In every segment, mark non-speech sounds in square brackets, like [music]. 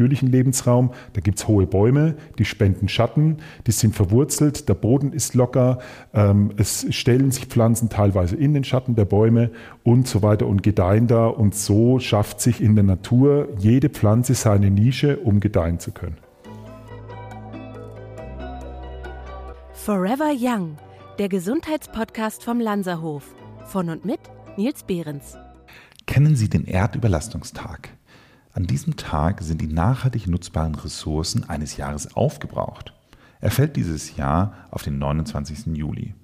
natürlichen Lebensraum. Da gibt es hohe Bäume, die spenden Schatten, die sind verwurzelt, der Boden ist locker, ähm, es stellen sich Pflanzen teilweise in den Schatten der Bäume und so weiter und gedeihen da. Und so schafft sich in der Natur jede Pflanze seine Nische, um gedeihen zu können. Forever Young, der Gesundheitspodcast vom Lanzerhof. Von und mit Nils Behrens. Kennen Sie den Erdüberlastungstag? An diesem Tag sind die nachhaltig nutzbaren Ressourcen eines Jahres aufgebraucht. Er fällt dieses Jahr auf den 29. Juli.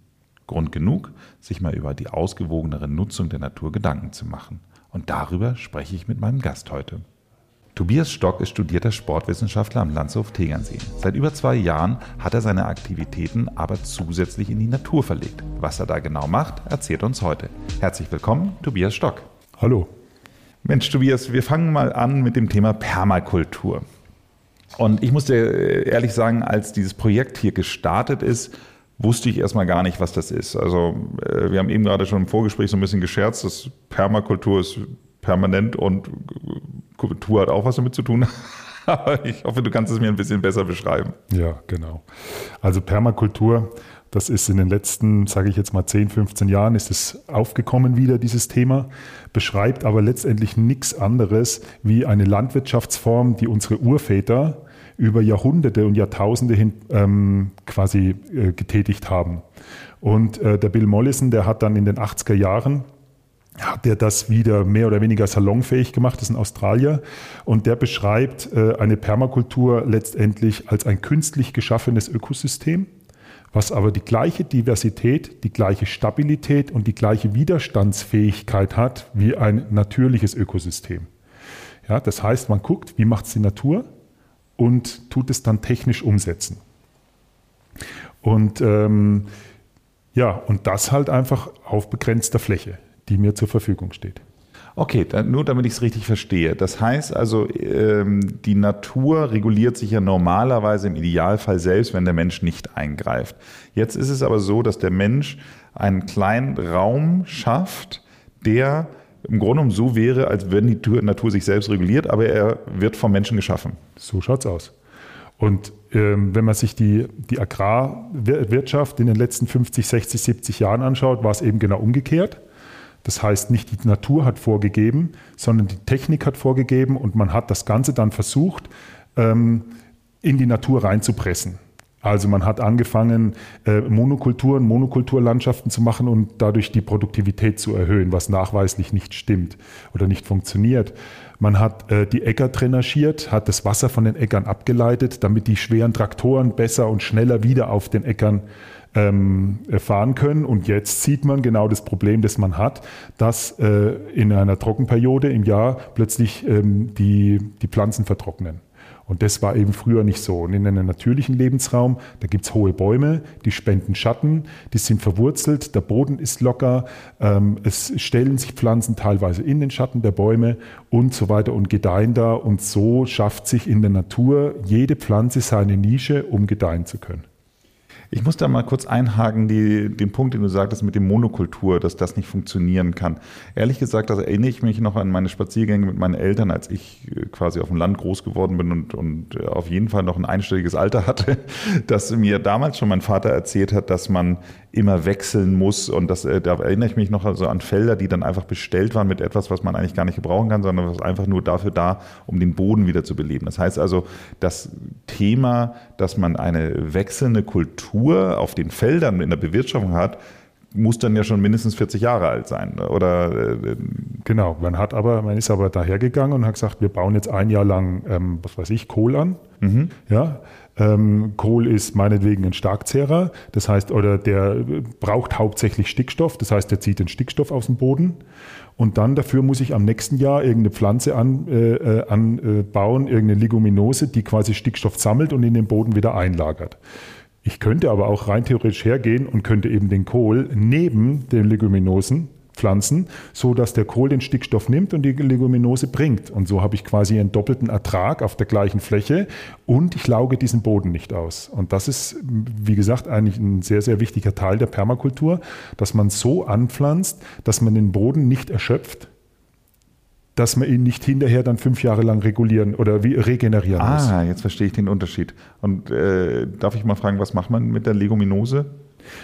Grund genug, sich mal über die ausgewogenere Nutzung der Natur Gedanken zu machen. Und darüber spreche ich mit meinem Gast heute. Tobias Stock ist studierter Sportwissenschaftler am Landshof Tegernsee. Seit über zwei Jahren hat er seine Aktivitäten aber zusätzlich in die Natur verlegt. Was er da genau macht, erzählt uns heute. Herzlich willkommen, Tobias Stock. Hallo. Mensch, Tobias, wir fangen mal an mit dem Thema Permakultur. Und ich musste ehrlich sagen, als dieses Projekt hier gestartet ist, wusste ich erstmal gar nicht, was das ist. Also äh, wir haben eben gerade schon im Vorgespräch so ein bisschen gescherzt, dass Permakultur ist permanent und Kultur hat auch was damit zu tun. [laughs] Aber ich hoffe, du kannst es mir ein bisschen besser beschreiben. Ja, genau. Also Permakultur das ist in den letzten, sage ich jetzt mal 10, 15 Jahren, ist es aufgekommen wieder, dieses Thema, beschreibt aber letztendlich nichts anderes wie eine Landwirtschaftsform, die unsere Urväter über Jahrhunderte und Jahrtausende hin ähm, quasi äh, getätigt haben. Und äh, der Bill Mollison, der hat dann in den 80er Jahren hat der das wieder mehr oder weniger salonfähig gemacht, das ist ein Australier. Und der beschreibt äh, eine Permakultur letztendlich als ein künstlich geschaffenes Ökosystem, was aber die gleiche Diversität, die gleiche Stabilität und die gleiche Widerstandsfähigkeit hat wie ein natürliches Ökosystem. Ja, das heißt, man guckt, wie macht es die Natur und tut es dann technisch umsetzen. Und ähm, ja, und das halt einfach auf begrenzter Fläche, die mir zur Verfügung steht. Okay, nur damit ich es richtig verstehe. Das heißt also, ähm, die Natur reguliert sich ja normalerweise im Idealfall selbst, wenn der Mensch nicht eingreift. Jetzt ist es aber so, dass der Mensch einen kleinen Raum schafft, der im Grunde genommen so wäre, als wenn die Natur sich selbst reguliert, aber er wird vom Menschen geschaffen. So schaut es aus. Und ähm, wenn man sich die, die Agrarwirtschaft in den letzten 50, 60, 70 Jahren anschaut, war es eben genau umgekehrt. Das heißt, nicht die Natur hat vorgegeben, sondern die Technik hat vorgegeben und man hat das Ganze dann versucht, ähm, in die Natur reinzupressen. Also man hat angefangen, äh, Monokulturen, Monokulturlandschaften zu machen und dadurch die Produktivität zu erhöhen, was nachweislich nicht stimmt oder nicht funktioniert. Man hat äh, die Äcker drainagiert, hat das Wasser von den Äckern abgeleitet, damit die schweren Traktoren besser und schneller wieder auf den Äckern ähm, fahren können. Und jetzt sieht man genau das Problem, das man hat, dass äh, in einer Trockenperiode im Jahr plötzlich ähm, die, die Pflanzen vertrocknen. Und das war eben früher nicht so. Und in einem natürlichen Lebensraum, da gibt es hohe Bäume, die spenden Schatten, die sind verwurzelt, der Boden ist locker, ähm, es stellen sich Pflanzen teilweise in den Schatten der Bäume und so weiter und gedeihen da. Und so schafft sich in der Natur jede Pflanze seine Nische, um gedeihen zu können. Ich muss da mal kurz einhaken, die, den Punkt, den du sagtest mit dem Monokultur, dass das nicht funktionieren kann. Ehrlich gesagt, das erinnere ich mich noch an meine Spaziergänge mit meinen Eltern, als ich äh, quasi auf dem Land groß geworden bin und, und äh, auf jeden Fall noch ein einstelliges Alter hatte, [laughs] dass mir damals schon mein Vater erzählt hat, dass man immer wechseln muss. Und das, äh, da erinnere ich mich noch also an Felder, die dann einfach bestellt waren mit etwas, was man eigentlich gar nicht gebrauchen kann, sondern was einfach nur dafür da, um den Boden wieder zu beleben. Das heißt also, das Thema, dass man eine wechselnde Kultur auf den Feldern in der Bewirtschaftung hat, muss dann ja schon mindestens 40 Jahre alt sein, oder? Äh, genau, man hat aber, man ist aber dahergegangen und hat gesagt, wir bauen jetzt ein Jahr lang, ähm, was weiß ich, Kohl an. Mhm. Ja, ähm, Kohl ist meinetwegen ein Starkzehrer, das heißt, oder der braucht hauptsächlich Stickstoff, das heißt, der zieht den Stickstoff aus dem Boden. Und dann dafür muss ich am nächsten Jahr irgendeine Pflanze an, äh, äh anbauen, irgendeine Leguminose, die quasi Stickstoff sammelt und in den Boden wieder einlagert. Ich könnte aber auch rein theoretisch hergehen und könnte eben den Kohl neben den Leguminosen pflanzen, so dass der Kohl den Stickstoff nimmt und die Leguminose bringt. Und so habe ich quasi einen doppelten Ertrag auf der gleichen Fläche und ich lauge diesen Boden nicht aus. Und das ist, wie gesagt, eigentlich ein sehr, sehr wichtiger Teil der Permakultur, dass man so anpflanzt, dass man den Boden nicht erschöpft, dass man ihn nicht hinterher dann fünf Jahre lang regulieren oder wie regenerieren ah, muss. Ah, jetzt verstehe ich den Unterschied. Und äh, darf ich mal fragen, was macht man mit der Leguminose?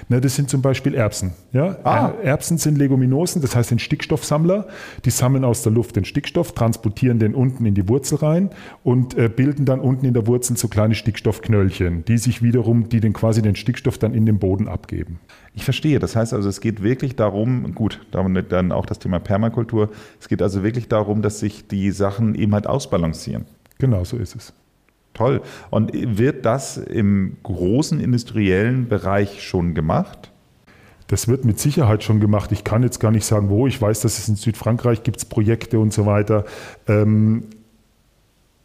Na, das sind zum Beispiel Erbsen. Ja? Ah. Erbsen sind Leguminosen, das heißt sind Stickstoffsammler. Die sammeln aus der Luft den Stickstoff, transportieren den unten in die Wurzel rein und äh, bilden dann unten in der Wurzel so kleine Stickstoffknöllchen, die sich wiederum, die den quasi den Stickstoff dann in den Boden abgeben. Ich verstehe. Das heißt also, es geht wirklich darum, gut, damit dann auch das Thema Permakultur. Es geht also wirklich darum, dass sich die Sachen eben halt ausbalancieren. Genau, so ist es. Toll. Und wird das im großen industriellen Bereich schon gemacht? Das wird mit Sicherheit schon gemacht. Ich kann jetzt gar nicht sagen, wo. Ich weiß, dass es in Südfrankreich gibt Projekte und so weiter. Ähm,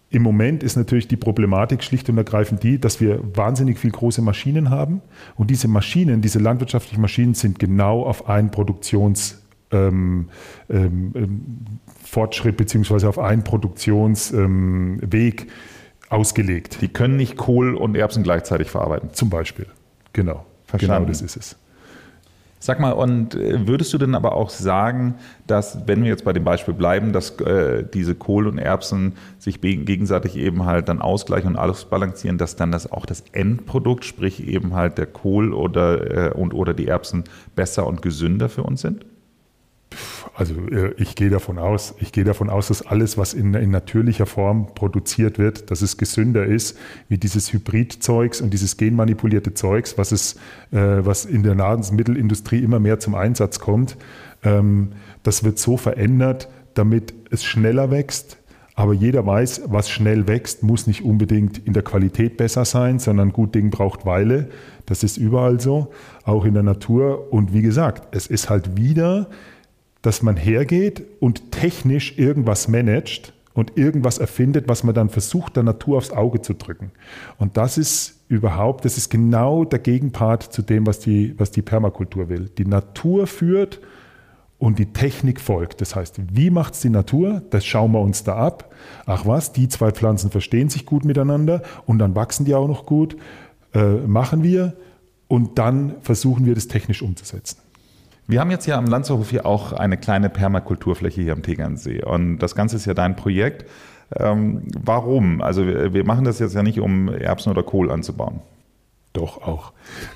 Im Moment ist natürlich die Problematik schlicht und ergreifend die, dass wir wahnsinnig viel große Maschinen haben. Und diese Maschinen, diese landwirtschaftlichen Maschinen sind genau auf einen Produktions ähm, ähm, ähm beziehungsweise auf einen Produktionsweg ähm, ausgelegt. Die können nicht Kohl und Erbsen gleichzeitig verarbeiten. Zum Beispiel. Genau. Verstanden. Genau das ist es. Sag mal, und äh, würdest du denn aber auch sagen, dass, wenn wir jetzt bei dem Beispiel bleiben, dass äh, diese Kohl und Erbsen sich gegenseitig eben halt dann ausgleichen und alles balancieren, dass dann das auch das Endprodukt, sprich eben halt der Kohl oder, äh, und, oder die Erbsen besser und gesünder für uns sind? Also äh, ich gehe davon aus, ich gehe davon aus, dass alles, was in, in, natürlicher Form produziert wird, dass es gesünder ist, wie dieses Hybridzeugs und dieses genmanipulierte Zeugs, was es, äh, was in der Nahrungsmittelindustrie immer mehr zum Einsatz kommt. Ähm, das wird so verändert, damit es schneller wächst. Aber jeder weiß, was schnell wächst, muss nicht unbedingt in der Qualität besser sein, sondern gut Ding braucht Weile. Das ist überall so, auch in der Natur. Und wie gesagt, es ist halt wieder dass man hergeht und technisch irgendwas managt und irgendwas erfindet, was man dann versucht, der Natur aufs Auge zu drücken. Und das ist überhaupt, das ist genau der Gegenpart zu dem, was die, was die Permakultur will. Die Natur führt und die Technik folgt. Das heißt, wie macht es die Natur? Das schauen wir uns da ab. Ach was, die zwei Pflanzen verstehen sich gut miteinander und dann wachsen die auch noch gut. Äh, machen wir und dann versuchen wir das technisch umzusetzen. Wir haben jetzt hier am Lanzerhof hier auch eine kleine Permakulturfläche hier am Tegernsee. Und das Ganze ist ja dein Projekt. Ähm, warum? Also wir, wir machen das jetzt ja nicht, um Erbsen oder Kohl anzubauen. Doch, auch.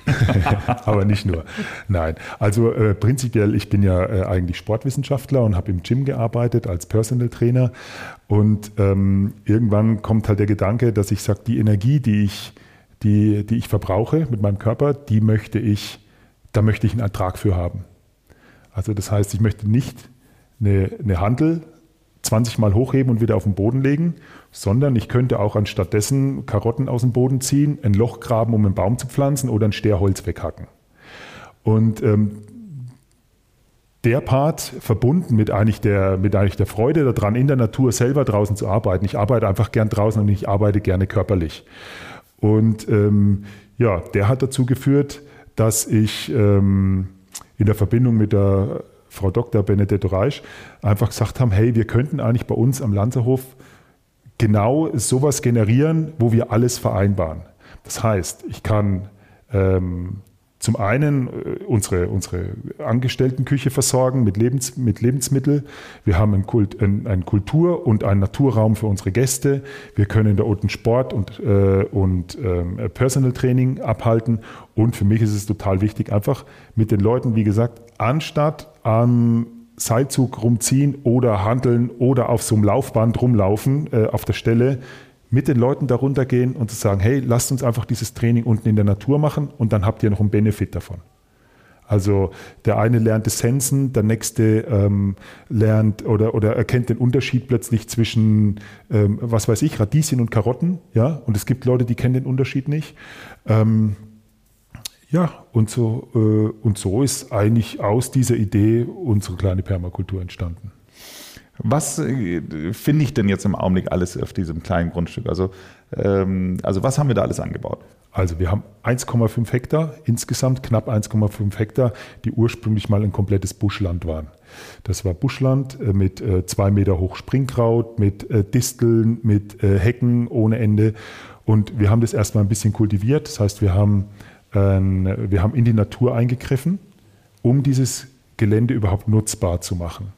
[laughs] Aber nicht nur. Nein. Also äh, prinzipiell, ich bin ja äh, eigentlich Sportwissenschaftler und habe im Gym gearbeitet als Personal Trainer. Und ähm, irgendwann kommt halt der Gedanke, dass ich sage, die Energie, die ich, die, die ich verbrauche mit meinem Körper, die möchte ich, da möchte ich einen Ertrag für haben. Also das heißt, ich möchte nicht eine, eine Handel 20 Mal hochheben und wieder auf den Boden legen, sondern ich könnte auch anstattdessen Karotten aus dem Boden ziehen, ein Loch graben, um einen Baum zu pflanzen oder ein Sterholz weghacken. Und ähm, der Part verbunden mit eigentlich, der, mit eigentlich der Freude daran, in der Natur selber draußen zu arbeiten. Ich arbeite einfach gern draußen und ich arbeite gerne körperlich. Und ähm, ja, der hat dazu geführt, dass ich ähm, in der Verbindung mit der Frau Dr. Benedetto Reich einfach gesagt haben, hey, wir könnten eigentlich bei uns am Lanzerhof genau sowas generieren, wo wir alles vereinbaren. Das heißt, ich kann ähm, zum einen äh, unsere, unsere Angestelltenküche versorgen mit, Lebens, mit Lebensmitteln. Wir haben einen, Kult, einen, Kultur- und einen Naturraum für unsere Gäste. Wir können da unten Sport und, äh, und äh, Personal Training abhalten. Und für mich ist es total wichtig, einfach mit den Leuten, wie gesagt, anstatt am Seilzug rumziehen oder handeln oder auf so einem Laufband rumlaufen äh, auf der Stelle, mit den Leuten darunter gehen und zu sagen, hey, lasst uns einfach dieses Training unten in der Natur machen und dann habt ihr noch einen Benefit davon. Also der eine lernt Essenzen, der nächste ähm, lernt oder, oder erkennt den Unterschied plötzlich zwischen, ähm, was weiß ich, Radieschen und Karotten. Ja? Und es gibt Leute, die kennen den Unterschied nicht. Ähm, ja, und so, äh, und so ist eigentlich aus dieser Idee unsere kleine Permakultur entstanden. Was äh, finde ich denn jetzt im Augenblick alles auf diesem kleinen Grundstück? Also, ähm, also was haben wir da alles angebaut? Also wir haben 1,5 Hektar, insgesamt knapp 1,5 Hektar, die ursprünglich mal ein komplettes Buschland waren. Das war Buschland äh, mit äh, zwei Meter hoch Springkraut, mit Disteln, mit Hecken ohne Ende. Und wir haben das erstmal ein bisschen kultiviert. Das heißt, wir haben, wir haben in die Natur eingegriffen, um dieses Gelände überhaupt nutzbar zu machen.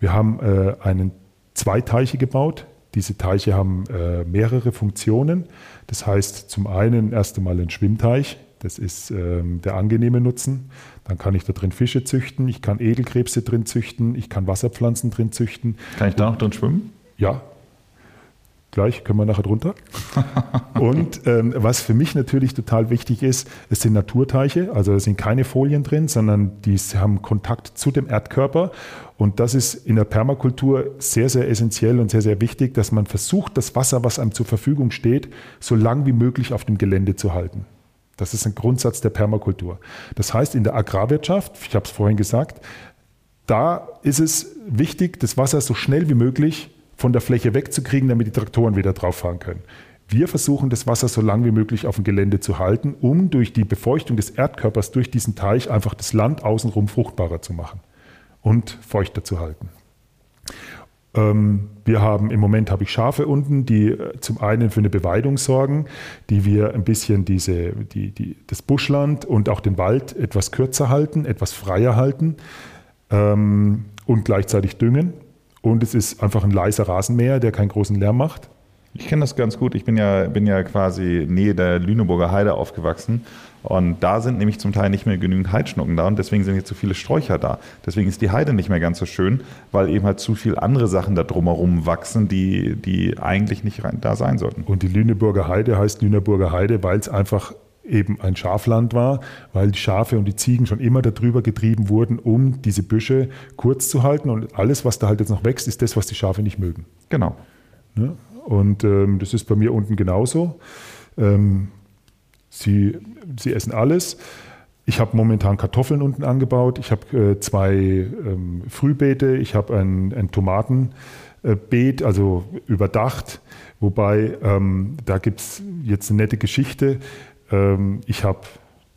Wir haben äh, einen zwei Teiche gebaut. Diese Teiche haben äh, mehrere Funktionen. Das heißt, zum einen erst einmal ein Schwimmteich, das ist ähm, der angenehme Nutzen. Dann kann ich da drin Fische züchten, ich kann Edelkrebse drin züchten, ich kann Wasserpflanzen drin züchten. Kann ich da noch drin schwimmen? Ja, Gleich können wir nachher drunter. [laughs] Und ähm, was für mich natürlich total wichtig ist, es sind Naturteiche, also es sind keine Folien drin, sondern die haben Kontakt zu dem Erdkörper. Und das ist in der Permakultur sehr, sehr essentiell und sehr, sehr wichtig, dass man versucht, das Wasser, was einem zur Verfügung steht, so lang wie möglich auf dem Gelände zu halten. Das ist ein Grundsatz der Permakultur. Das heißt, in der Agrarwirtschaft, ich habe es vorhin gesagt, da ist es wichtig, das Wasser so schnell wie möglich von der Fläche wegzukriegen, damit die Traktoren wieder drauf fahren können. Wir versuchen, das Wasser so lang wie möglich auf dem Gelände zu halten, um durch die Befeuchtung des Erdkörpers durch diesen Teich einfach das Land außenrum fruchtbarer zu machen und feuchter zu halten. Ähm, wir haben im Moment habe ich Schafe unten, die äh, zum einen für eine Beweidung sorgen, die wir ein bisschen diese, die, die, das Buschland und auch den Wald etwas kürzer halten, etwas freier halten ähm, und gleichzeitig düngen. Und es ist einfach ein leiser Rasenmäher, der keinen großen Lärm macht. Ich kenne das ganz gut. Ich bin ja, bin ja quasi Nähe der Lüneburger Heide aufgewachsen. Und da sind nämlich zum Teil nicht mehr genügend Heidschnucken da und deswegen sind jetzt so viele Sträucher da. Deswegen ist die Heide nicht mehr ganz so schön, weil eben halt zu viele andere Sachen da drumherum wachsen, die, die eigentlich nicht da sein sollten. Und die Lüneburger Heide heißt Lüneburger Heide, weil es einfach eben ein Schafland war, weil die Schafe und die Ziegen schon immer darüber getrieben wurden, um diese Büsche kurz zu halten. Und alles, was da halt jetzt noch wächst, ist das, was die Schafe nicht mögen. Genau. Ne? Und ähm, das ist bei mir unten genauso. Ähm, sie, sie essen alles. Ich habe momentan Kartoffeln unten angebaut. Ich habe äh, zwei ähm, Frühbeete. Ich habe ein, ein Tomatenbeet, also überdacht. Wobei, ähm, da gibt es jetzt eine nette Geschichte. Ähm, ich habe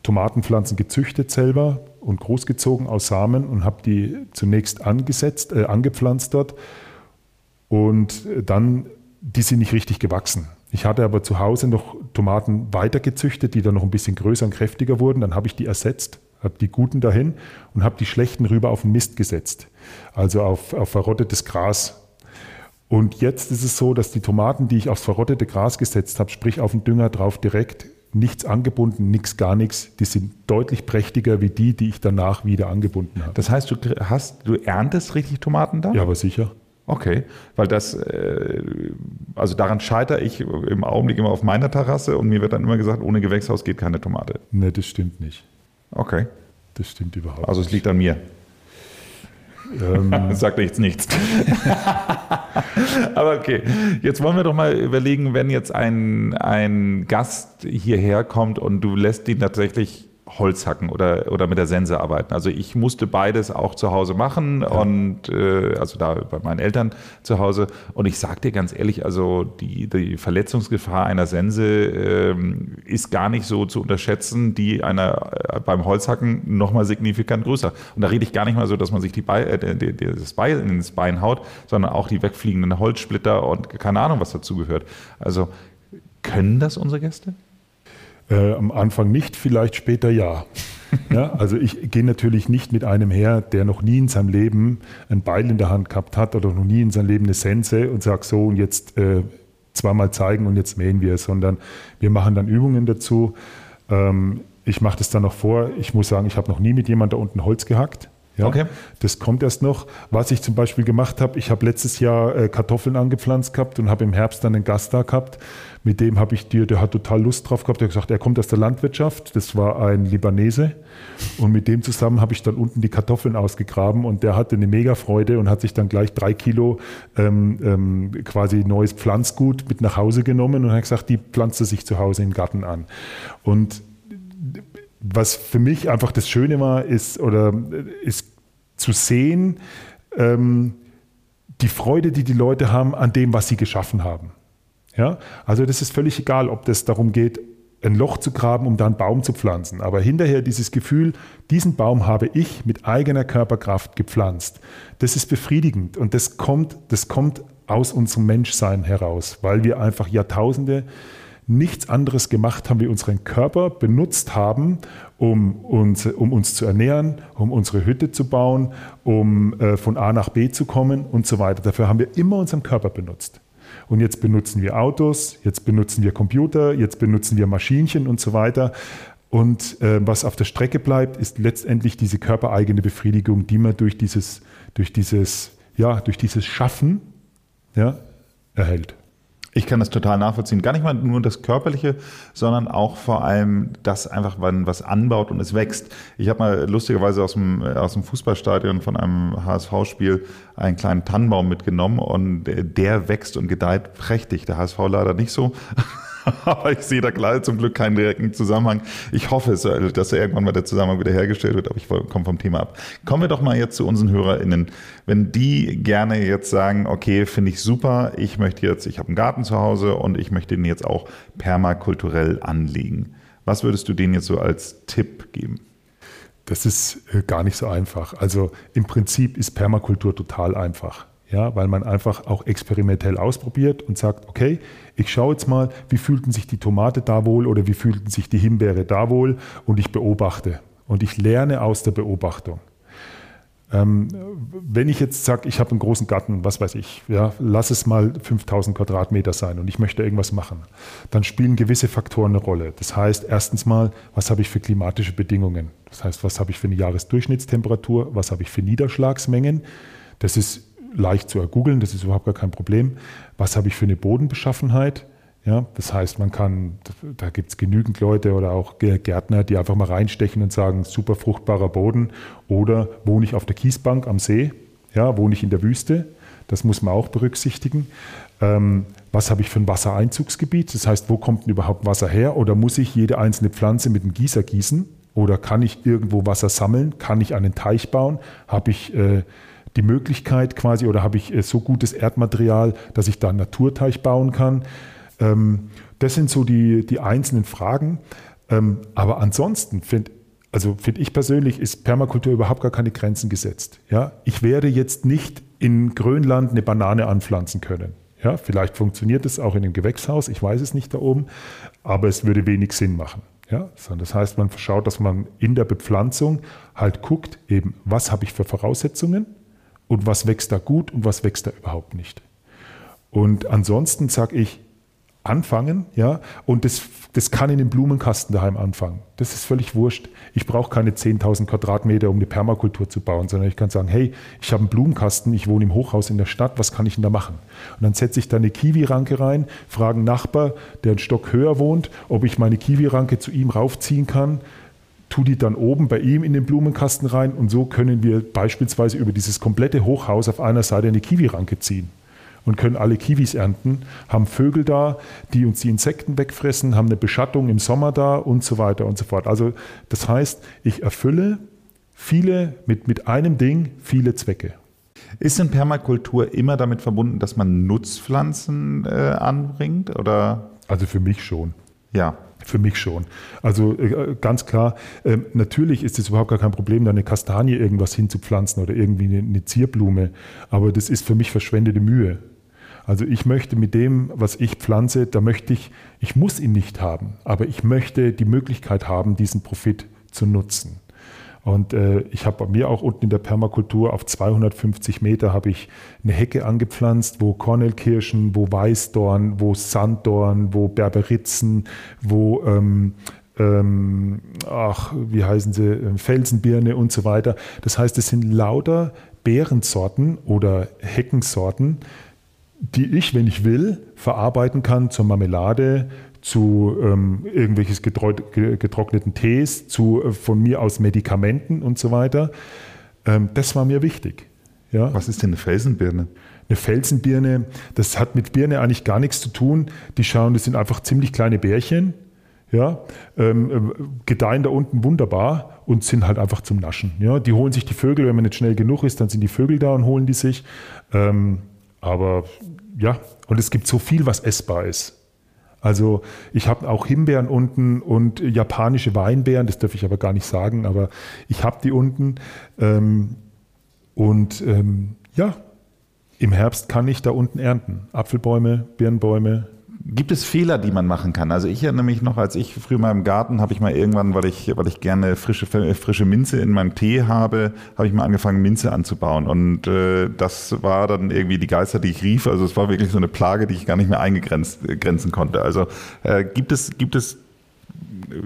Tomatenpflanzen gezüchtet selber und großgezogen aus Samen und habe die zunächst angesetzt, äh, angepflanzt dort. Und dann, die sind nicht richtig gewachsen. Ich hatte aber zu Hause noch Tomaten weitergezüchtet, die dann noch ein bisschen größer und kräftiger wurden. Dann habe ich die ersetzt, habe die guten dahin und habe die schlechten rüber auf den Mist gesetzt. Also auf, auf verrottetes Gras. Und jetzt ist es so, dass die Tomaten, die ich aufs verrottete Gras gesetzt habe, sprich auf den Dünger drauf direkt, nichts angebunden, nichts, gar nichts, die sind deutlich prächtiger wie die, die ich danach wieder angebunden habe. Das heißt, du hast, du erntest richtig Tomaten da? Ja, aber sicher. Okay, weil das, äh, also daran scheitere ich im Augenblick immer auf meiner Terrasse und mir wird dann immer gesagt, ohne Gewächshaus geht keine Tomate. Nee, das stimmt nicht. Okay. Das stimmt überhaupt Also es liegt an mir. Ähm, [laughs] Sagt jetzt nichts. [laughs] Aber okay, jetzt wollen wir doch mal überlegen, wenn jetzt ein, ein Gast hierher kommt und du lässt ihn tatsächlich Holz hacken oder, oder mit der Sense arbeiten. Also ich musste beides auch zu Hause machen ja. und äh, also da bei meinen Eltern zu Hause. Und ich sage dir ganz ehrlich, also die, die Verletzungsgefahr einer Sense äh, ist gar nicht so zu unterschätzen, die einer äh, beim Holzhacken nochmal signifikant größer. Und da rede ich gar nicht mal so, dass man sich die Beil, äh, die, die, das Beil ins Bein haut, sondern auch die wegfliegenden Holzsplitter und keine Ahnung, was dazugehört. Also können das unsere Gäste? Äh, am Anfang nicht, vielleicht später ja. [laughs] ja. Also ich gehe natürlich nicht mit einem her, der noch nie in seinem Leben ein Beil in der Hand gehabt hat oder noch nie in seinem Leben eine Sense und sage so und jetzt äh, zweimal zeigen und jetzt mähen wir, sondern wir machen dann Übungen dazu. Ähm, ich mache das dann noch vor. Ich muss sagen, ich habe noch nie mit jemandem da unten Holz gehackt. Ja, okay. Das kommt erst noch. Was ich zum Beispiel gemacht habe, ich habe letztes Jahr äh, Kartoffeln angepflanzt gehabt und habe im Herbst dann einen Gast da gehabt. Mit dem habe ich dir, der hat total Lust drauf gehabt. Der hat gesagt, er kommt aus der Landwirtschaft. Das war ein Libanese. Und mit dem zusammen habe ich dann unten die Kartoffeln ausgegraben und der hatte eine mega Freude und hat sich dann gleich drei Kilo ähm, ähm, quasi neues Pflanzgut mit nach Hause genommen und hat gesagt, die pflanzt er sich zu Hause im Garten an. Und was für mich einfach das Schöne war, ist, oder ist zu sehen, ähm, die Freude, die die Leute haben an dem, was sie geschaffen haben. Ja? Also das ist völlig egal, ob das darum geht, ein Loch zu graben, um da einen Baum zu pflanzen. Aber hinterher dieses Gefühl, diesen Baum habe ich mit eigener Körperkraft gepflanzt. Das ist befriedigend und das kommt, das kommt aus unserem Menschsein heraus, weil wir einfach Jahrtausende nichts anderes gemacht haben, wie unseren Körper benutzt haben, um uns, um uns zu ernähren, um unsere Hütte zu bauen, um äh, von A nach B zu kommen und so weiter. Dafür haben wir immer unseren Körper benutzt. Und jetzt benutzen wir Autos, jetzt benutzen wir Computer, jetzt benutzen wir Maschinchen und so weiter. Und äh, was auf der Strecke bleibt, ist letztendlich diese körpereigene Befriedigung, die man durch dieses, durch dieses, ja, durch dieses Schaffen ja, erhält. Ich kann das total nachvollziehen. Gar nicht mal nur das Körperliche, sondern auch vor allem das einfach, wenn was anbaut und es wächst. Ich habe mal lustigerweise aus dem, aus dem Fußballstadion von einem HSV-Spiel einen kleinen Tannenbaum mitgenommen und der wächst und gedeiht prächtig. Der HSV leider nicht so. [laughs] [laughs] aber ich sehe da klar zum Glück keinen direkten Zusammenhang. Ich hoffe, es, dass irgendwann mal der Zusammenhang wieder hergestellt wird, aber ich komme vom Thema ab. Kommen wir doch mal jetzt zu unseren HörerInnen. Wenn die gerne jetzt sagen, okay, finde ich super, ich möchte jetzt, ich habe einen Garten zu Hause und ich möchte den jetzt auch permakulturell anlegen. Was würdest du denen jetzt so als Tipp geben? Das ist äh, gar nicht so einfach. Also im Prinzip ist Permakultur total einfach ja, weil man einfach auch experimentell ausprobiert und sagt, okay, ich schaue jetzt mal, wie fühlten sich die Tomate da wohl oder wie fühlten sich die Himbeere da wohl und ich beobachte und ich lerne aus der Beobachtung. Ähm, wenn ich jetzt sage, ich habe einen großen Garten, was weiß ich, ja, lass es mal 5000 Quadratmeter sein und ich möchte irgendwas machen, dann spielen gewisse Faktoren eine Rolle. Das heißt, erstens mal, was habe ich für klimatische Bedingungen? Das heißt, was habe ich für eine Jahresdurchschnittstemperatur? Was habe ich für Niederschlagsmengen? Das ist leicht zu ergoogeln, das ist überhaupt gar kein Problem. Was habe ich für eine Bodenbeschaffenheit? Ja, das heißt, man kann, da gibt es genügend Leute oder auch Gärtner, die einfach mal reinstechen und sagen, super fruchtbarer Boden. Oder wohne ich auf der Kiesbank am See? Ja, wohne ich in der Wüste? Das muss man auch berücksichtigen. Ähm, was habe ich für ein Wassereinzugsgebiet? Das heißt, wo kommt denn überhaupt Wasser her? Oder muss ich jede einzelne Pflanze mit einem Gießer gießen? Oder kann ich irgendwo Wasser sammeln? Kann ich einen Teich bauen? Habe ich äh, die Möglichkeit quasi oder habe ich äh, so gutes Erdmaterial, dass ich da einen Naturteich bauen kann? Ähm, das sind so die, die einzelnen Fragen. Ähm, aber ansonsten finde also find ich persönlich, ist Permakultur überhaupt gar keine Grenzen gesetzt. Ja? Ich werde jetzt nicht in Grönland eine Banane anpflanzen können. Ja? Vielleicht funktioniert es auch in einem Gewächshaus, ich weiß es nicht da oben, aber es würde wenig Sinn machen. Ja, das heißt, man schaut, dass man in der Bepflanzung halt guckt, eben, was habe ich für Voraussetzungen, und was wächst da gut und was wächst da überhaupt nicht. Und ansonsten sage ich, anfangen, ja, und das, das kann in dem Blumenkasten daheim anfangen. Das ist völlig wurscht. Ich brauche keine 10.000 Quadratmeter, um eine Permakultur zu bauen, sondern ich kann sagen, hey, ich habe einen Blumenkasten, ich wohne im Hochhaus in der Stadt, was kann ich denn da machen? Und dann setze ich da eine Kiwi-Ranke rein, frage einen Nachbar, der einen Stock höher wohnt, ob ich meine Kiwi-Ranke zu ihm raufziehen kann tu die dann oben bei ihm in den Blumenkasten rein und so können wir beispielsweise über dieses komplette Hochhaus auf einer Seite eine Kiwi-Ranke ziehen und können alle Kiwis ernten, haben Vögel da, die uns die Insekten wegfressen, haben eine Beschattung im Sommer da und so weiter und so fort. Also das heißt, ich erfülle viele mit, mit einem Ding viele Zwecke. Ist denn Permakultur immer damit verbunden, dass man Nutzpflanzen äh, anbringt? Oder? Also für mich schon. Ja. Für mich schon. Also äh, ganz klar, äh, natürlich ist es überhaupt gar kein Problem, da eine Kastanie irgendwas hinzupflanzen oder irgendwie eine Zierblume. Aber das ist für mich verschwendete Mühe. Also ich möchte mit dem, was ich pflanze, da möchte ich, ich muss ihn nicht haben, aber ich möchte die Möglichkeit haben, diesen Profit zu nutzen. Und äh, ich habe bei mir auch unten in der Permakultur auf 250 Meter habe ich eine Hecke angepflanzt, wo Kornelkirschen, wo Weißdorn, wo Sanddorn, wo Berberitzen, wo ähm, ähm, ach, wie heißen sie, ähm, Felsenbirne und so weiter. Das heißt, es sind lauter Beerensorten oder Heckensorten, die ich, wenn ich will, verarbeiten kann zur Marmelade, zu ähm, irgendwelches getrockneten Tees, zu äh, von mir aus Medikamenten und so weiter. Ähm, das war mir wichtig. Ja. Was ist denn eine Felsenbirne? Eine Felsenbirne, das hat mit Birne eigentlich gar nichts zu tun. Die schauen, das sind einfach ziemlich kleine Bärchen, ja, ähm, äh, gedeihen da unten wunderbar und sind halt einfach zum Naschen. Ja. Die holen sich die Vögel, wenn man nicht schnell genug ist, dann sind die Vögel da und holen die sich. Ähm, aber ja, und es gibt so viel, was essbar ist. Also ich habe auch Himbeeren unten und japanische Weinbeeren, das darf ich aber gar nicht sagen, aber ich habe die unten. Ähm, und ähm, ja, im Herbst kann ich da unten ernten. Apfelbäume, Birnbäume, Gibt es Fehler, die man machen kann? Also ich erinnere mich noch, als ich früher mal im Garten habe ich mal irgendwann, weil ich, weil ich gerne frische, frische Minze in meinem Tee habe, habe ich mal angefangen, Minze anzubauen. Und äh, das war dann irgendwie die Geister, die ich rief. Also es war wirklich so eine Plage, die ich gar nicht mehr eingrenzen konnte. Also äh, gibt es, gibt es,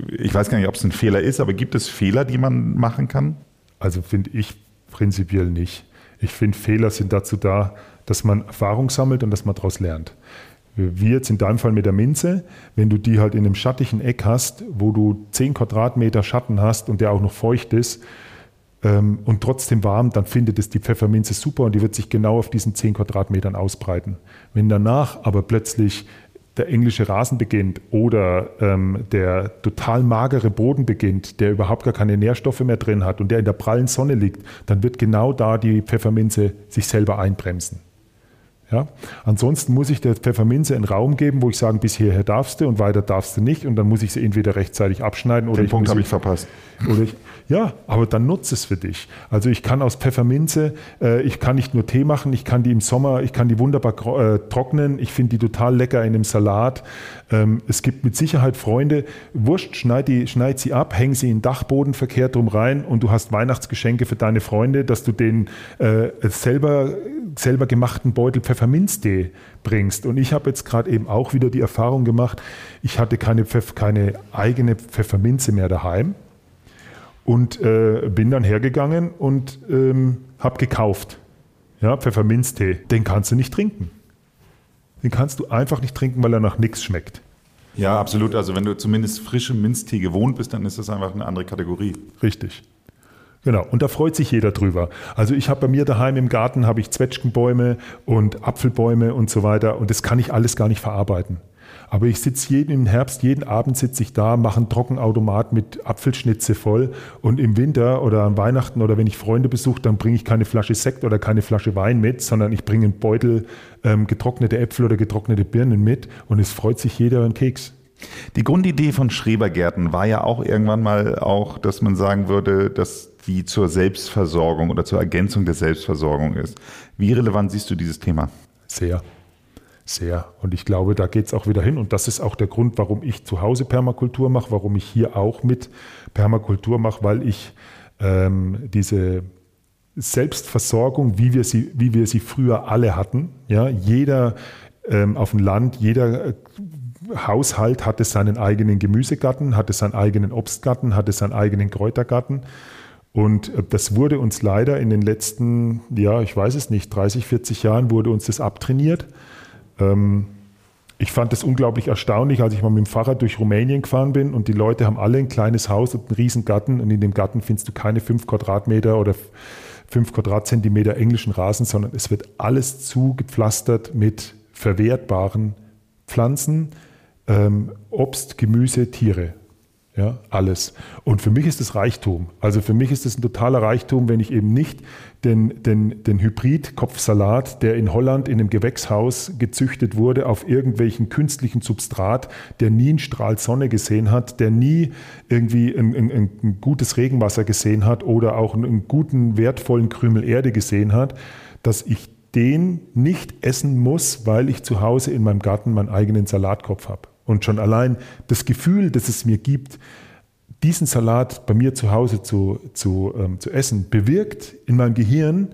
ich weiß gar nicht, ob es ein Fehler ist, aber gibt es Fehler, die man machen kann? Also finde ich prinzipiell nicht. Ich finde, Fehler sind dazu da, dass man Erfahrung sammelt und dass man daraus lernt wie jetzt in deinem Fall mit der Minze, wenn du die halt in einem schattigen Eck hast, wo du 10 Quadratmeter Schatten hast und der auch noch feucht ist ähm, und trotzdem warm, dann findet es die Pfefferminze super und die wird sich genau auf diesen 10 Quadratmetern ausbreiten. Wenn danach aber plötzlich der englische Rasen beginnt oder ähm, der total magere Boden beginnt, der überhaupt gar keine Nährstoffe mehr drin hat und der in der prallen Sonne liegt, dann wird genau da die Pfefferminze sich selber einbremsen. Ja? Ansonsten muss ich der Pfefferminze einen Raum geben, wo ich sage, bis hierher darfst du und weiter darfst du nicht. Und dann muss ich sie entweder rechtzeitig abschneiden oder Den ich Punkt habe ich verpasst. Oder ich, ja, aber dann nutze es für dich. Also ich kann aus Pfefferminze, äh, ich kann nicht nur Tee machen, ich kann die im Sommer, ich kann die wunderbar äh, trocknen. Ich finde die total lecker in einem Salat. Ähm, es gibt mit Sicherheit Freunde, Wurst, schneid, die, schneid sie ab, häng sie in den Dachboden verkehrt drum rein und du hast Weihnachtsgeschenke für deine Freunde, dass du denen äh, selber selber gemachten Beutel Pfefferminztee bringst. Und ich habe jetzt gerade eben auch wieder die Erfahrung gemacht, ich hatte keine, Pfeff, keine eigene Pfefferminze mehr daheim und äh, bin dann hergegangen und ähm, habe gekauft. Ja, Pfefferminztee. Den kannst du nicht trinken. Den kannst du einfach nicht trinken, weil er nach nichts schmeckt. Ja, absolut. Also wenn du zumindest frischem Minztee gewohnt bist, dann ist das einfach eine andere Kategorie. Richtig. Genau, und da freut sich jeder drüber. Also ich habe bei mir daheim im Garten habe ich Zwetschgenbäume und Apfelbäume und so weiter und das kann ich alles gar nicht verarbeiten. Aber ich sitze jeden im Herbst, jeden Abend sitze ich da, mache einen Trockenautomat mit Apfelschnitze voll und im Winter oder an Weihnachten oder wenn ich Freunde besuche, dann bringe ich keine Flasche Sekt oder keine Flasche Wein mit, sondern ich bringe einen Beutel ähm, getrocknete Äpfel oder getrocknete Birnen mit und es freut sich jeder einen Keks. Die Grundidee von Schrebergärten war ja auch irgendwann mal auch, dass man sagen würde, dass die zur Selbstversorgung oder zur Ergänzung der Selbstversorgung ist. Wie relevant siehst du dieses Thema? Sehr. Sehr. Und ich glaube, da geht es auch wieder hin. Und das ist auch der Grund, warum ich zu Hause Permakultur mache, warum ich hier auch mit Permakultur mache, weil ich ähm, diese Selbstversorgung, wie wir sie, wie wir sie früher alle hatten, ja, jeder ähm, auf dem Land, jeder äh, Haushalt hatte seinen eigenen Gemüsegarten, hatte seinen eigenen Obstgarten, hatte seinen eigenen Kräutergarten. Und äh, das wurde uns leider in den letzten, ja, ich weiß es nicht, 30, 40 Jahren wurde uns das abtrainiert. Ähm, ich fand es unglaublich erstaunlich, als ich mal mit dem Fahrrad durch Rumänien gefahren bin und die Leute haben alle ein kleines Haus und einen riesen Garten und in dem Garten findest du keine fünf Quadratmeter oder fünf Quadratzentimeter englischen Rasen, sondern es wird alles zugepflastert mit verwertbaren Pflanzen, ähm, Obst, Gemüse, Tiere. Ja, alles. Und für mich ist das Reichtum. Also für mich ist es ein totaler Reichtum, wenn ich eben nicht den, den, den Hybrid-Kopfsalat, der in Holland in einem Gewächshaus gezüchtet wurde, auf irgendwelchen künstlichen Substrat, der nie einen Strahl Sonne gesehen hat, der nie irgendwie ein, ein, ein gutes Regenwasser gesehen hat oder auch einen guten, wertvollen Krümel Erde gesehen hat, dass ich den nicht essen muss, weil ich zu Hause in meinem Garten meinen eigenen Salatkopf habe. Und schon allein das Gefühl, das es mir gibt, diesen Salat bei mir zu Hause zu, zu, ähm, zu essen, bewirkt in meinem Gehirn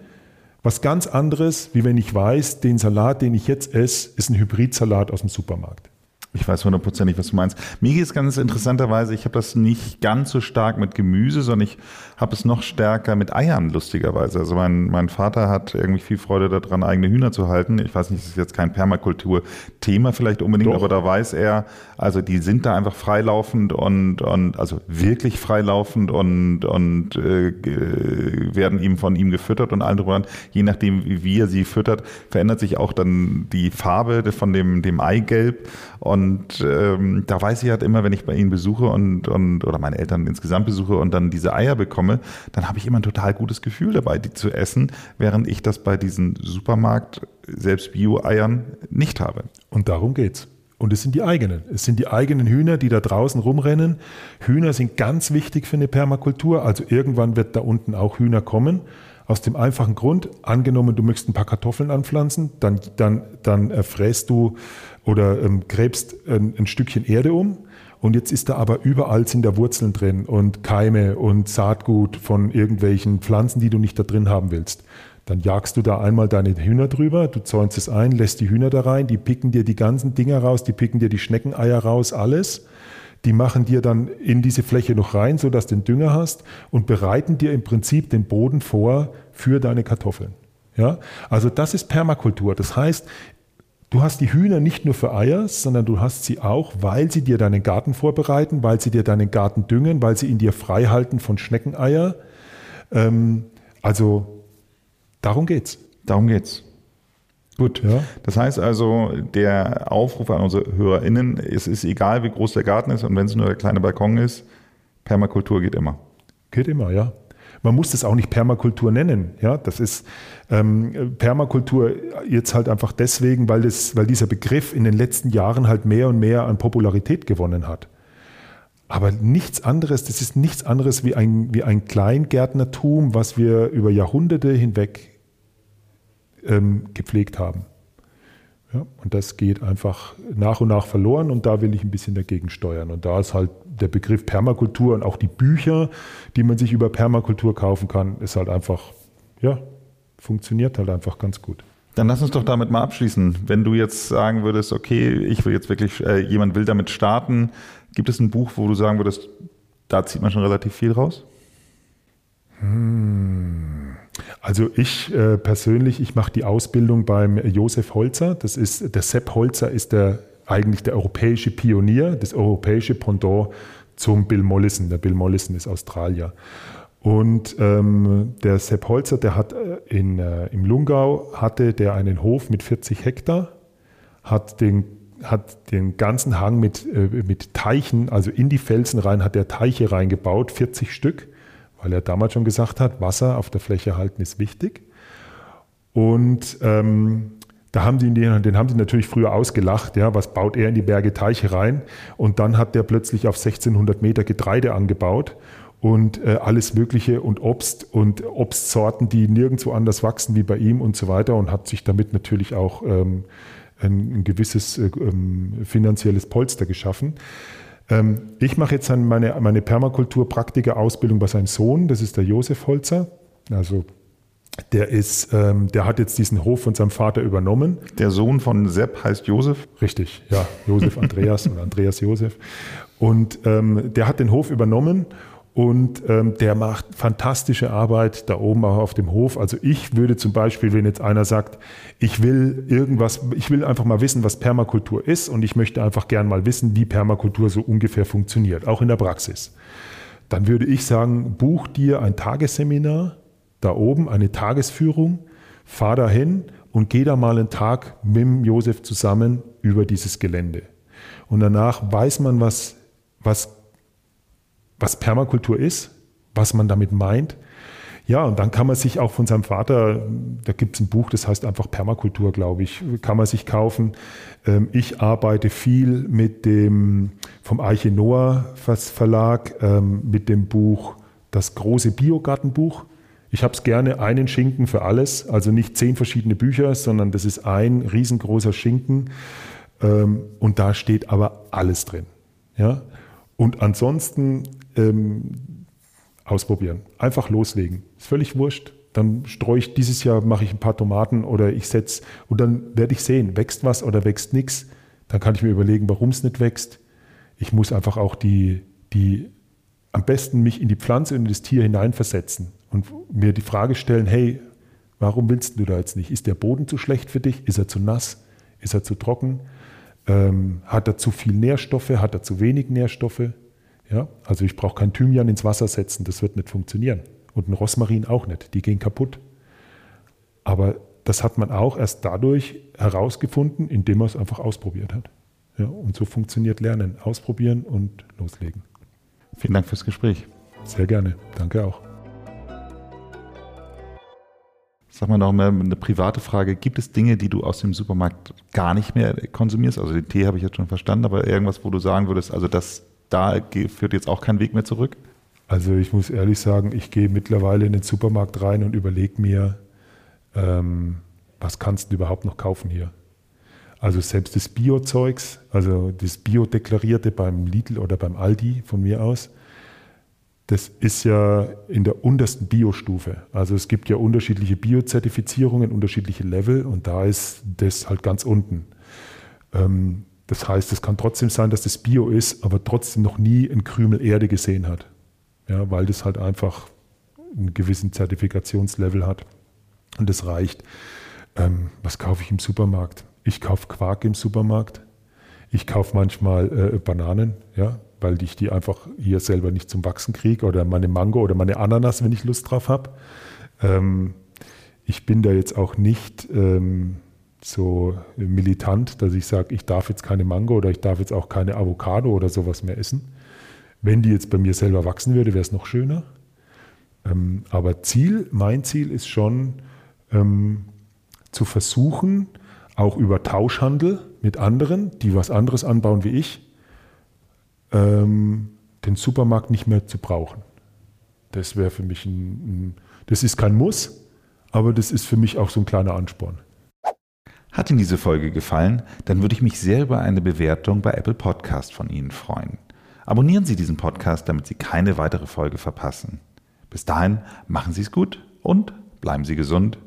was ganz anderes, wie wenn ich weiß, den Salat, den ich jetzt esse, ist ein Hybridsalat aus dem Supermarkt. Ich weiß hundertprozentig, was du meinst. Mir geht es ganz interessanterweise, ich habe das nicht ganz so stark mit Gemüse, sondern ich habe es noch stärker mit Eiern, lustigerweise. Also mein, mein Vater hat irgendwie viel Freude daran, eigene Hühner zu halten. Ich weiß nicht, das ist jetzt kein Permakultur-Thema vielleicht unbedingt, Doch. aber da weiß er, also die sind da einfach freilaufend und, und also wirklich freilaufend und, und äh, werden ihm von ihm gefüttert und allen drüber. Je nachdem, wie er sie füttert, verändert sich auch dann die Farbe von dem, dem Eigelb. Und ähm, da weiß ich halt immer, wenn ich bei ihnen besuche und, und oder meine Eltern insgesamt besuche und dann diese Eier bekomme, dann habe ich immer ein total gutes Gefühl dabei, die zu essen, während ich das bei diesen Supermarkt selbst Bio-Eiern nicht habe. Und darum geht's. Und es sind die eigenen. Es sind die eigenen Hühner, die da draußen rumrennen. Hühner sind ganz wichtig für eine Permakultur. Also irgendwann wird da unten auch Hühner kommen. Aus dem einfachen Grund, angenommen, du möchtest ein paar Kartoffeln anpflanzen, dann, dann, dann äh, fräst du oder ähm, gräbst ein, ein Stückchen Erde um. Und jetzt ist da aber überall sind da Wurzeln drin und Keime und Saatgut von irgendwelchen Pflanzen, die du nicht da drin haben willst. Dann jagst du da einmal deine Hühner drüber, du zäunst es ein, lässt die Hühner da rein, die picken dir die ganzen Dinger raus, die picken dir die Schneckeneier raus, alles. Die machen dir dann in diese Fläche noch rein, sodass du den Dünger hast und bereiten dir im Prinzip den Boden vor für deine Kartoffeln. Ja? Also das ist Permakultur. Das heißt, du hast die Hühner nicht nur für Eier, sondern du hast sie auch, weil sie dir deinen Garten vorbereiten, weil sie dir deinen Garten düngen, weil sie ihn dir frei halten von Schneckeneier. Ähm, also Darum geht's. Darum geht's. Gut. Ja. Das heißt also, der Aufruf an unsere HörerInnen, es ist egal, wie groß der Garten ist und wenn es nur der kleine Balkon ist, Permakultur geht immer. Geht immer, ja. Man muss das auch nicht Permakultur nennen. Ja, das ist ähm, Permakultur jetzt halt einfach deswegen, weil, das, weil dieser Begriff in den letzten Jahren halt mehr und mehr an Popularität gewonnen hat. Aber nichts anderes, das ist nichts anderes wie ein, wie ein Kleingärtnertum, was wir über Jahrhunderte hinweg ähm, gepflegt haben. Ja, und das geht einfach nach und nach verloren und da will ich ein bisschen dagegen steuern. Und da ist halt der Begriff Permakultur und auch die Bücher, die man sich über Permakultur kaufen kann, ist halt einfach, ja, funktioniert halt einfach ganz gut. Dann lass uns doch damit mal abschließen. Wenn du jetzt sagen würdest, okay, ich will jetzt wirklich, äh, jemand will damit starten, gibt es ein Buch, wo du sagen würdest, da zieht man schon relativ viel raus? Hm. Also ich äh, persönlich, ich mache die Ausbildung beim Josef Holzer. Das ist der Sepp Holzer ist der eigentlich der europäische Pionier, das europäische Pendant zum Bill Mollison. Der Bill Mollison ist Australier. Und ähm, der Sepp Holzer, der hat äh, in, äh, im Lungau hatte der einen Hof mit 40 Hektar, hat den hat den ganzen Hang mit, äh, mit Teichen, also in die Felsen rein, hat er Teiche reingebaut, 40 Stück weil er damals schon gesagt hat, Wasser auf der Fläche halten ist wichtig. Und ähm, da haben die den, haben sie natürlich früher ausgelacht, ja, was baut er in die Berge Teiche rein? Und dann hat der plötzlich auf 1600 Meter Getreide angebaut und äh, alles Mögliche und Obst und Obstsorten, die nirgendwo anders wachsen wie bei ihm und so weiter und hat sich damit natürlich auch ähm, ein, ein, gewisses äh, ähm, finanzielles Polster geschaffen. Ähm, ich mache jetzt meine, meine Permakultur-Praktiker-Ausbildung bei seinem Sohn, das ist der Josef Holzer. Also der ist, ähm, der hat jetzt diesen Hof von seinem Vater übernommen. Der Sohn von Sepp heißt Josef? Richtig, ja, Josef Andreas oder Andreas Josef. Und ähm, der hat den Hof übernommen und ähm, der macht fantastische Arbeit da oben auch auf dem Hof. Also ich würde zum Beispiel, wenn jetzt einer sagt, ich will irgendwas, ich will einfach mal wissen, was Permakultur ist und ich möchte einfach gern mal wissen, wie Permakultur so ungefähr funktioniert, auch in der Praxis. Dann würde ich sagen, buch dir ein Tagesseminar da oben, eine Tagesführung, fahr dahin und geh da mal einen Tag mit dem Josef zusammen über dieses Gelände. Und danach weiß man, was, was was Permakultur ist, was man damit meint. Ja, und dann kann man sich auch von seinem Vater, da gibt es ein Buch, das heißt einfach Permakultur, glaube ich, kann man sich kaufen. Ähm, ich arbeite viel mit dem vom Arche Noah Verlag, ähm, mit dem Buch Das große Biogartenbuch. Ich habe es gerne einen Schinken für alles, also nicht zehn verschiedene Bücher, sondern das ist ein riesengroßer Schinken. Ähm, und da steht aber alles drin. Ja? Und ansonsten ähm, ausprobieren. Einfach loslegen. Ist völlig wurscht. Dann streue ich dieses Jahr, mache ich ein paar Tomaten oder ich setze und dann werde ich sehen, wächst was oder wächst nichts. Dann kann ich mir überlegen, warum es nicht wächst. Ich muss einfach auch die, die, am besten mich in die Pflanze und in das Tier hineinversetzen und mir die Frage stellen, hey, warum willst du da jetzt nicht? Ist der Boden zu schlecht für dich? Ist er zu nass? Ist er zu trocken? Ähm, hat er zu viel Nährstoffe? Hat er zu wenig Nährstoffe? Ja? Also ich brauche kein Thymian ins Wasser setzen, das wird nicht funktionieren. Und ein Rosmarin auch nicht, die gehen kaputt. Aber das hat man auch erst dadurch herausgefunden, indem man es einfach ausprobiert hat. Ja, und so funktioniert Lernen. Ausprobieren und loslegen. Vielen Dank fürs Gespräch. Sehr gerne. Danke auch. Sag mal noch mal eine private Frage. Gibt es Dinge, die du aus dem Supermarkt gar nicht mehr konsumierst? Also den Tee habe ich jetzt schon verstanden, aber irgendwas, wo du sagen würdest, also das da führt jetzt auch kein Weg mehr zurück? Also ich muss ehrlich sagen, ich gehe mittlerweile in den Supermarkt rein und überlege mir, ähm, was kannst du überhaupt noch kaufen hier? Also selbst das Bio-Zeugs, also das Bio-Deklarierte beim Lidl oder beim Aldi von mir aus, das ist ja in der untersten Bio-Stufe. Also es gibt ja unterschiedliche Bio-Zertifizierungen, unterschiedliche Level und da ist das halt ganz unten. Ähm, das heißt, es kann trotzdem sein, dass das Bio ist, aber trotzdem noch nie ein Krümel Erde gesehen hat. Ja, weil das halt einfach einen gewissen Zertifikationslevel hat. Und das reicht. Ähm, was kaufe ich im Supermarkt? Ich kaufe Quark im Supermarkt. Ich kaufe manchmal äh, Bananen, ja, weil ich die einfach hier selber nicht zum Wachsen kriege oder meine Mango oder meine Ananas, wenn ich Lust drauf habe. Ähm, ich bin da jetzt auch nicht ähm, so militant, dass ich sage, ich darf jetzt keine Mango oder ich darf jetzt auch keine Avocado oder sowas mehr essen. Wenn die jetzt bei mir selber wachsen würde, wäre es noch schöner. Ähm, aber Ziel, mein Ziel ist schon ähm, zu versuchen, auch über Tauschhandel mit anderen, die was anderes anbauen wie ich, ähm, den Supermarkt nicht mehr zu brauchen. Das wäre für mich ein, ein, das ist kein Muss, aber das ist für mich auch so ein kleiner Ansporn. Hat Ihnen diese Folge gefallen, dann würde ich mich sehr über eine Bewertung bei Apple Podcast von Ihnen freuen. Abonnieren Sie diesen Podcast, damit Sie keine weitere Folge verpassen. Bis dahin, machen Sie es gut und bleiben Sie gesund.